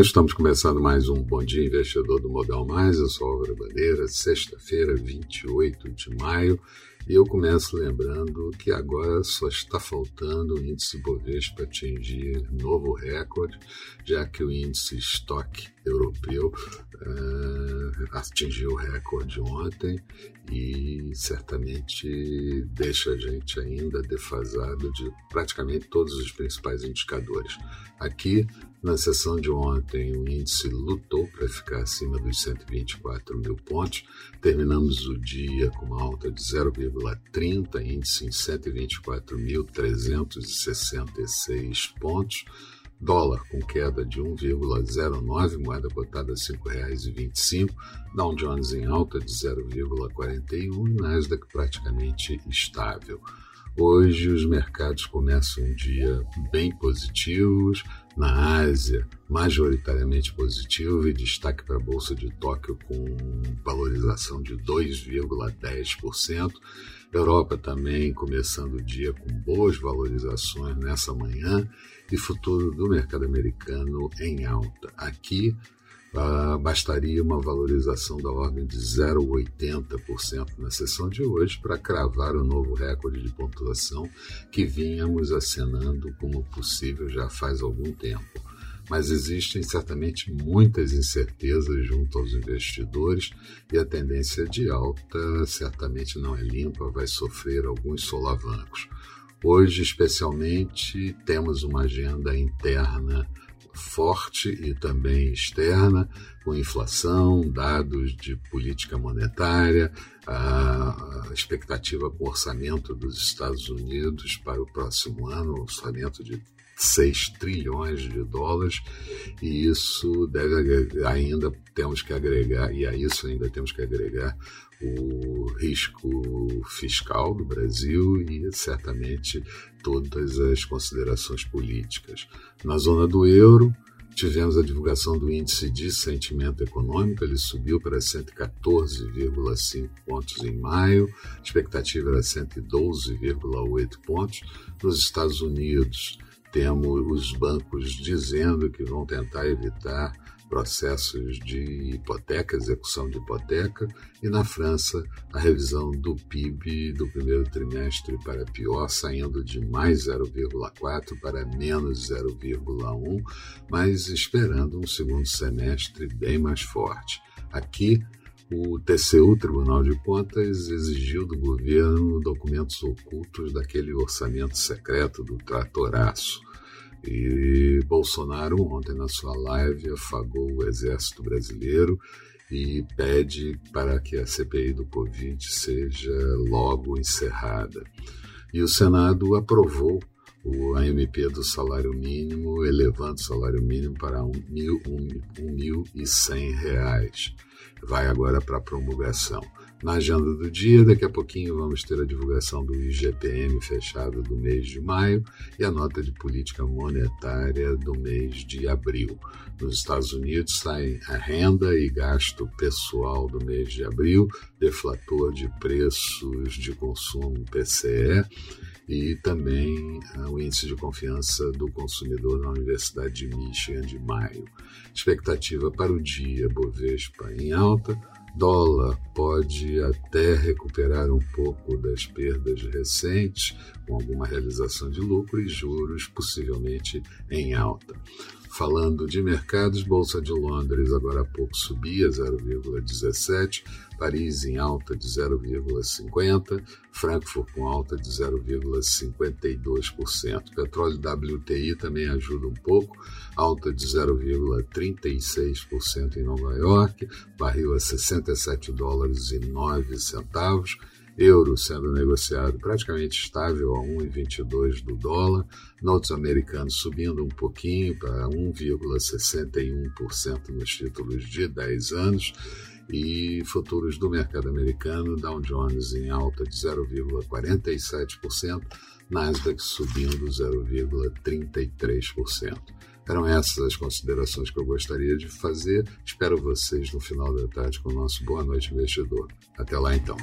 Estamos começando mais um Bom Dia Investidor do Modal Mais. Eu sou Álvaro Bandeira, sexta-feira, 28 de maio. E eu começo lembrando que agora só está faltando o índice Bovespa atingir novo recorde, já que o índice estoque europeu uh, atingiu o recorde ontem e certamente deixa a gente ainda defasado de praticamente todos os principais indicadores. Aqui, na sessão de ontem, o índice lutou para ficar acima dos 124 mil pontos. Terminamos o dia com uma alta de 0,30, índice em 124.366 pontos. Dólar com queda de 1,09, moeda cotada a R$ 5,25. Dow Jones em alta de 0,41 e Nasdaq praticamente estável. Hoje os mercados começam um dia bem positivos, na Ásia, majoritariamente positivo, e destaque para a Bolsa de Tóquio com valorização de 2,10%. Europa também começando o dia com boas valorizações nessa manhã e futuro do mercado americano em alta. Aqui, Uh, bastaria uma valorização da ordem de 0,80% na sessão de hoje para cravar o novo recorde de pontuação que vínhamos acenando como possível já faz algum tempo. Mas existem certamente muitas incertezas junto aos investidores e a tendência de alta certamente não é limpa, vai sofrer alguns solavancos. Hoje, especialmente, temos uma agenda interna forte e também externa, com inflação, dados de política monetária, a expectativa com orçamento dos Estados Unidos para o próximo ano, orçamento de 6 trilhões de dólares, e isso deve ainda temos que agregar, e a isso ainda temos que agregar o risco fiscal do Brasil e certamente todas as considerações políticas. Na zona do euro, tivemos a divulgação do índice de sentimento econômico, ele subiu para 114,5 pontos em maio, a expectativa era 112,8 pontos. Nos Estados Unidos, temos os bancos dizendo que vão tentar evitar processos de hipoteca, execução de hipoteca, e na França a revisão do PIB do primeiro trimestre para pior, saindo de mais 0,4 para menos 0,1, mas esperando um segundo semestre bem mais forte. Aqui, o TCU, Tribunal de Contas, exigiu do governo documentos ocultos daquele orçamento secreto do tratoraço. E Bolsonaro, ontem na sua live, afagou o exército brasileiro e pede para que a CPI do Covid seja logo encerrada. E o Senado aprovou o AMP do salário mínimo, elevando o salário mínimo para R$ 1.100. Vai agora para a promulgação na agenda do dia. Daqui a pouquinho vamos ter a divulgação do IGPM fechado do mês de maio e a nota de política monetária do mês de abril. Nos Estados Unidos saem a renda e gasto pessoal do mês de abril, deflator de preços de consumo PCE e também uh, o índice de confiança do consumidor na Universidade de Michigan de maio. Expectativa para o dia Bovespa em alta, dólar pode até recuperar um pouco das perdas recentes, com alguma realização de lucro e juros possivelmente em alta. Falando de mercados, Bolsa de Londres agora há pouco subia 0,17, Paris em alta de 0,50, Frankfurt com alta de 0,52%. Petróleo WTI também ajuda um pouco, alta de 0,36% em Nova York, barril a 67 dólares e 9 centavos. Euro sendo negociado praticamente estável a 1,22 do dólar, notos americanos subindo um pouquinho para 1,61% nos títulos de 10 anos e futuros do mercado americano, Dow Jones em alta de 0,47%, Nasdaq subindo 0,33%. Eram essas as considerações que eu gostaria de fazer. Espero vocês no final da tarde com o nosso Boa Noite Investidor. Até lá então.